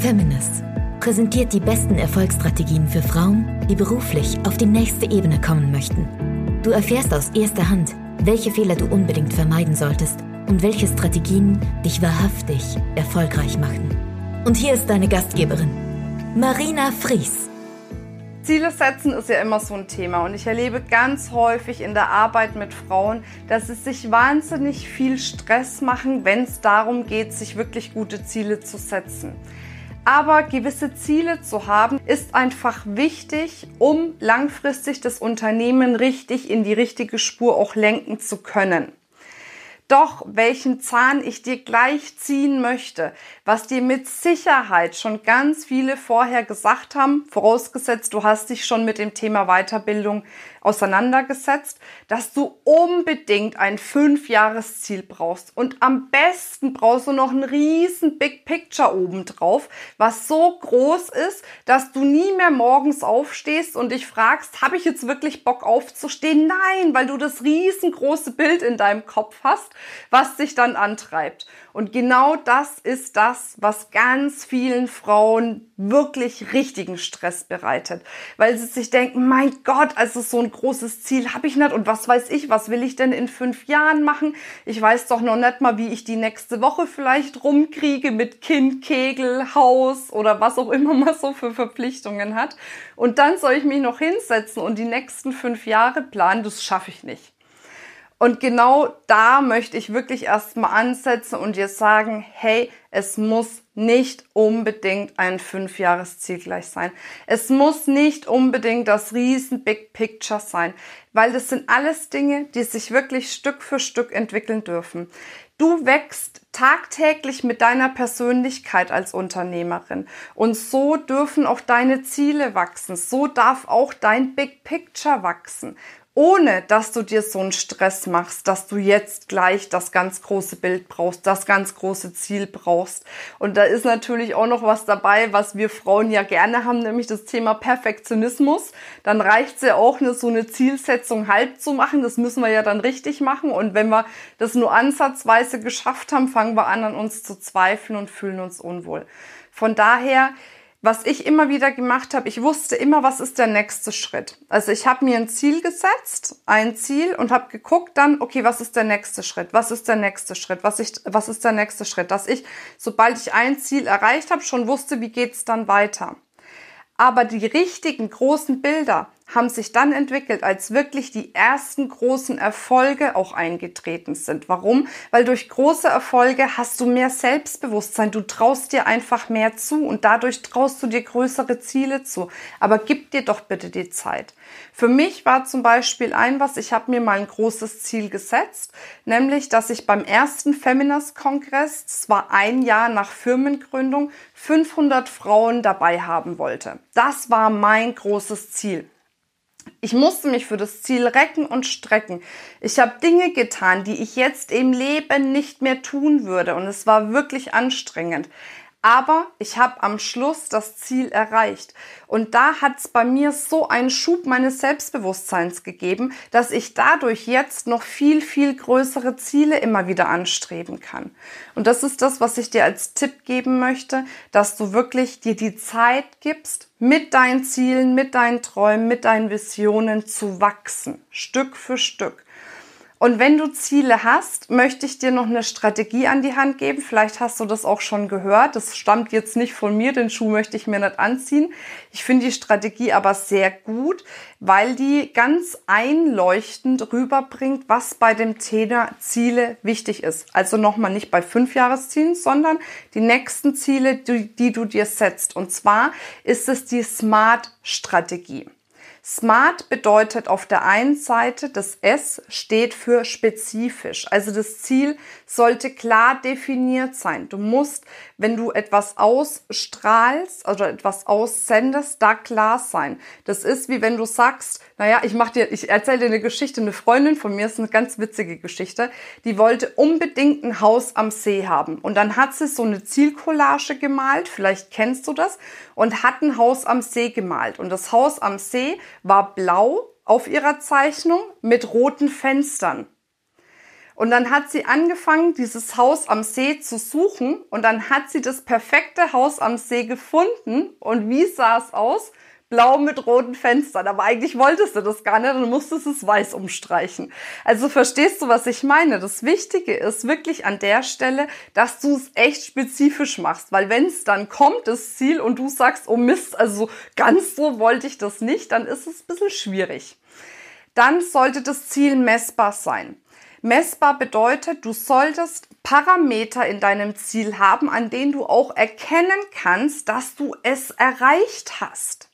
Feminist präsentiert die besten Erfolgsstrategien für Frauen, die beruflich auf die nächste Ebene kommen möchten. Du erfährst aus erster Hand, welche Fehler du unbedingt vermeiden solltest und welche Strategien dich wahrhaftig erfolgreich machen. Und hier ist deine Gastgeberin, Marina Fries. Ziele setzen ist ja immer so ein Thema und ich erlebe ganz häufig in der Arbeit mit Frauen, dass sie sich wahnsinnig viel Stress machen, wenn es darum geht, sich wirklich gute Ziele zu setzen. Aber gewisse Ziele zu haben, ist einfach wichtig, um langfristig das Unternehmen richtig in die richtige Spur auch lenken zu können. Doch welchen Zahn ich dir gleich ziehen möchte, was dir mit Sicherheit schon ganz viele vorher gesagt haben, vorausgesetzt du hast dich schon mit dem Thema Weiterbildung auseinandergesetzt, dass du unbedingt ein Fünfjahresziel brauchst. Und am besten brauchst du noch ein riesen Big Picture obendrauf, was so groß ist, dass du nie mehr morgens aufstehst und dich fragst, habe ich jetzt wirklich Bock aufzustehen? Nein, weil du das riesengroße Bild in deinem Kopf hast, was dich dann antreibt. Und genau das ist das, was ganz vielen Frauen wirklich richtigen Stress bereitet, weil sie sich denken, mein Gott, also so ein großes Ziel habe ich nicht und was weiß ich, was will ich denn in fünf Jahren machen? Ich weiß doch noch nicht mal, wie ich die nächste Woche vielleicht rumkriege mit Kind, Kegel, Haus oder was auch immer man so für Verpflichtungen hat. Und dann soll ich mich noch hinsetzen und die nächsten fünf Jahre planen, das schaffe ich nicht. Und genau da möchte ich wirklich erstmal ansetzen und dir sagen, hey, es muss nicht unbedingt ein Fünfjahresziel gleich sein. Es muss nicht unbedingt das riesen Big Picture sein, weil das sind alles Dinge, die sich wirklich Stück für Stück entwickeln dürfen. Du wächst tagtäglich mit deiner Persönlichkeit als Unternehmerin und so dürfen auch deine Ziele wachsen. So darf auch dein Big Picture wachsen ohne dass du dir so einen Stress machst, dass du jetzt gleich das ganz große Bild brauchst, das ganz große Ziel brauchst. Und da ist natürlich auch noch was dabei, was wir Frauen ja gerne haben, nämlich das Thema Perfektionismus. Dann reicht es ja auch, eine, so eine Zielsetzung halb zu machen. Das müssen wir ja dann richtig machen. Und wenn wir das nur ansatzweise geschafft haben, fangen wir an, an uns zu zweifeln und fühlen uns unwohl. Von daher, was ich immer wieder gemacht habe, ich wusste immer, was ist der nächste Schritt. Also ich habe mir ein Ziel gesetzt, ein Ziel und habe geguckt dann, okay, was ist der nächste Schritt? Was ist der nächste Schritt? Was, ich, was ist der nächste Schritt? Dass ich, sobald ich ein Ziel erreicht habe, schon wusste, wie geht's dann weiter. Aber die richtigen großen Bilder, haben sich dann entwickelt, als wirklich die ersten großen Erfolge auch eingetreten sind. Warum? Weil durch große Erfolge hast du mehr Selbstbewusstsein, du traust dir einfach mehr zu und dadurch traust du dir größere Ziele zu. Aber gib dir doch bitte die Zeit. Für mich war zum Beispiel ein was, ich habe mir mal ein großes Ziel gesetzt, nämlich, dass ich beim ersten Feminist-Kongress, zwar ein Jahr nach Firmengründung, 500 Frauen dabei haben wollte. Das war mein großes Ziel. Ich musste mich für das Ziel recken und strecken. Ich habe Dinge getan, die ich jetzt im Leben nicht mehr tun würde. Und es war wirklich anstrengend. Aber ich habe am Schluss das Ziel erreicht. Und da hat es bei mir so einen Schub meines Selbstbewusstseins gegeben, dass ich dadurch jetzt noch viel, viel größere Ziele immer wieder anstreben kann. Und das ist das, was ich dir als Tipp geben möchte, dass du wirklich dir die Zeit gibst, mit deinen Zielen, mit deinen Träumen, mit deinen Visionen zu wachsen. Stück für Stück. Und wenn du Ziele hast, möchte ich dir noch eine Strategie an die Hand geben. Vielleicht hast du das auch schon gehört. Das stammt jetzt nicht von mir, den Schuh möchte ich mir nicht anziehen. Ich finde die Strategie aber sehr gut, weil die ganz einleuchtend rüberbringt, was bei dem Thema Ziele wichtig ist. Also nochmal nicht bei fünf Jahreszielen, sondern die nächsten Ziele, die, die du dir setzt. Und zwar ist es die Smart-Strategie. Smart bedeutet auf der einen Seite, das S steht für spezifisch. Also das Ziel sollte klar definiert sein. Du musst, wenn du etwas ausstrahlst oder etwas aussendest, da klar sein. Das ist wie wenn du sagst, naja, ich mach dir, ich erzähle dir eine Geschichte. Eine Freundin von mir ist eine ganz witzige Geschichte. Die wollte unbedingt ein Haus am See haben. Und dann hat sie so eine Zielcollage gemalt. Vielleicht kennst du das. Und hat ein Haus am See gemalt. Und das Haus am See war blau auf ihrer Zeichnung mit roten Fenstern. Und dann hat sie angefangen, dieses Haus am See zu suchen und dann hat sie das perfekte Haus am See gefunden. Und wie sah es aus? Blau mit roten Fenstern. Aber eigentlich wolltest du das gar nicht, dann musstest du es weiß umstreichen. Also verstehst du, was ich meine? Das Wichtige ist wirklich an der Stelle, dass du es echt spezifisch machst. Weil wenn es dann kommt, das Ziel, und du sagst, oh Mist, also ganz so wollte ich das nicht, dann ist es ein bisschen schwierig. Dann sollte das Ziel messbar sein. Messbar bedeutet, du solltest Parameter in deinem Ziel haben, an denen du auch erkennen kannst, dass du es erreicht hast.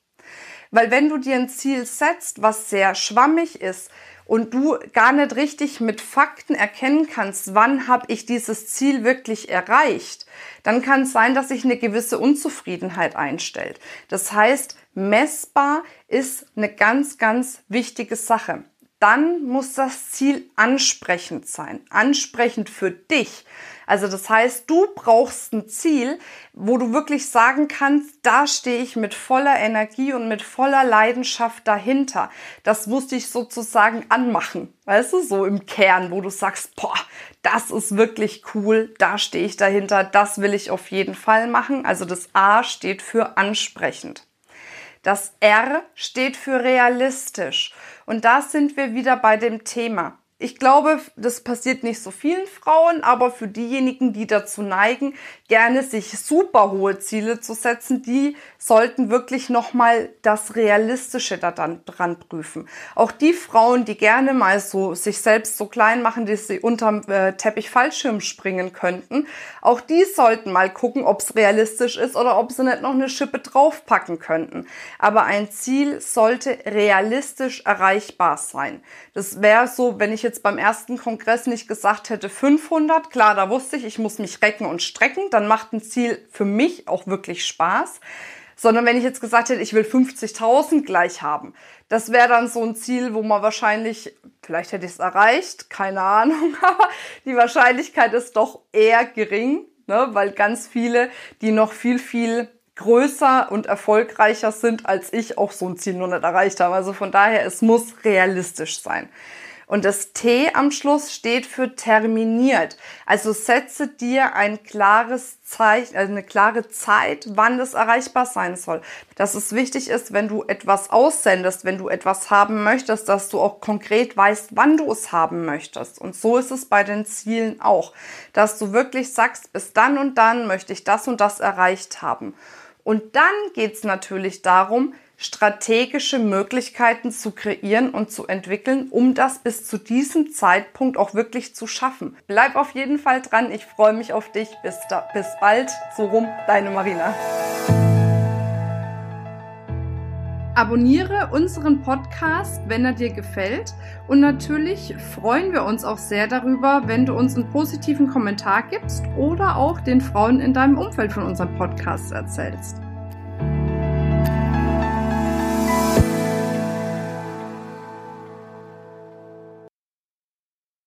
Weil wenn du dir ein Ziel setzt, was sehr schwammig ist und du gar nicht richtig mit Fakten erkennen kannst, wann habe ich dieses Ziel wirklich erreicht, dann kann es sein, dass sich eine gewisse Unzufriedenheit einstellt. Das heißt, messbar ist eine ganz, ganz wichtige Sache dann muss das Ziel ansprechend sein. Ansprechend für dich. Also das heißt, du brauchst ein Ziel, wo du wirklich sagen kannst, da stehe ich mit voller Energie und mit voller Leidenschaft dahinter. Das musste ich sozusagen anmachen. Weißt du, so im Kern, wo du sagst, boah, das ist wirklich cool, da stehe ich dahinter, das will ich auf jeden Fall machen. Also das A steht für ansprechend. Das R steht für realistisch. Und da sind wir wieder bei dem Thema. Ich glaube, das passiert nicht so vielen Frauen, aber für diejenigen, die dazu neigen, gerne sich super hohe Ziele zu setzen, die sollten wirklich nochmal das Realistische da dran prüfen. Auch die Frauen, die gerne mal so sich selbst so klein machen, dass sie unterm äh, Teppich Fallschirm springen könnten, auch die sollten mal gucken, ob es realistisch ist oder ob sie nicht noch eine Schippe draufpacken könnten. Aber ein Ziel sollte realistisch erreichbar sein. Das wäre so, wenn ich jetzt beim ersten Kongress nicht gesagt hätte 500, klar, da wusste ich, ich muss mich recken und strecken, dann macht ein Ziel für mich auch wirklich Spaß. Sondern wenn ich jetzt gesagt hätte, ich will 50.000 gleich haben, das wäre dann so ein Ziel, wo man wahrscheinlich, vielleicht hätte ich es erreicht, keine Ahnung, aber die Wahrscheinlichkeit ist doch eher gering, ne, weil ganz viele, die noch viel, viel größer und erfolgreicher sind als ich, auch so ein Ziel nur nicht erreicht haben. Also von daher, es muss realistisch sein. Und das T am Schluss steht für terminiert. Also setze dir ein klares Zeichen, also eine klare Zeit, wann das erreichbar sein soll. Dass es wichtig ist, wenn du etwas aussendest, wenn du etwas haben möchtest, dass du auch konkret weißt, wann du es haben möchtest. Und so ist es bei den Zielen auch. Dass du wirklich sagst, bis dann und dann möchte ich das und das erreicht haben. Und dann geht's natürlich darum, strategische Möglichkeiten zu kreieren und zu entwickeln, um das bis zu diesem Zeitpunkt auch wirklich zu schaffen. Bleib auf jeden Fall dran. Ich freue mich auf dich. Bis, da, bis bald. So rum, deine Marina. Abonniere unseren Podcast, wenn er dir gefällt. Und natürlich freuen wir uns auch sehr darüber, wenn du uns einen positiven Kommentar gibst oder auch den Frauen in deinem Umfeld von unserem Podcast erzählst.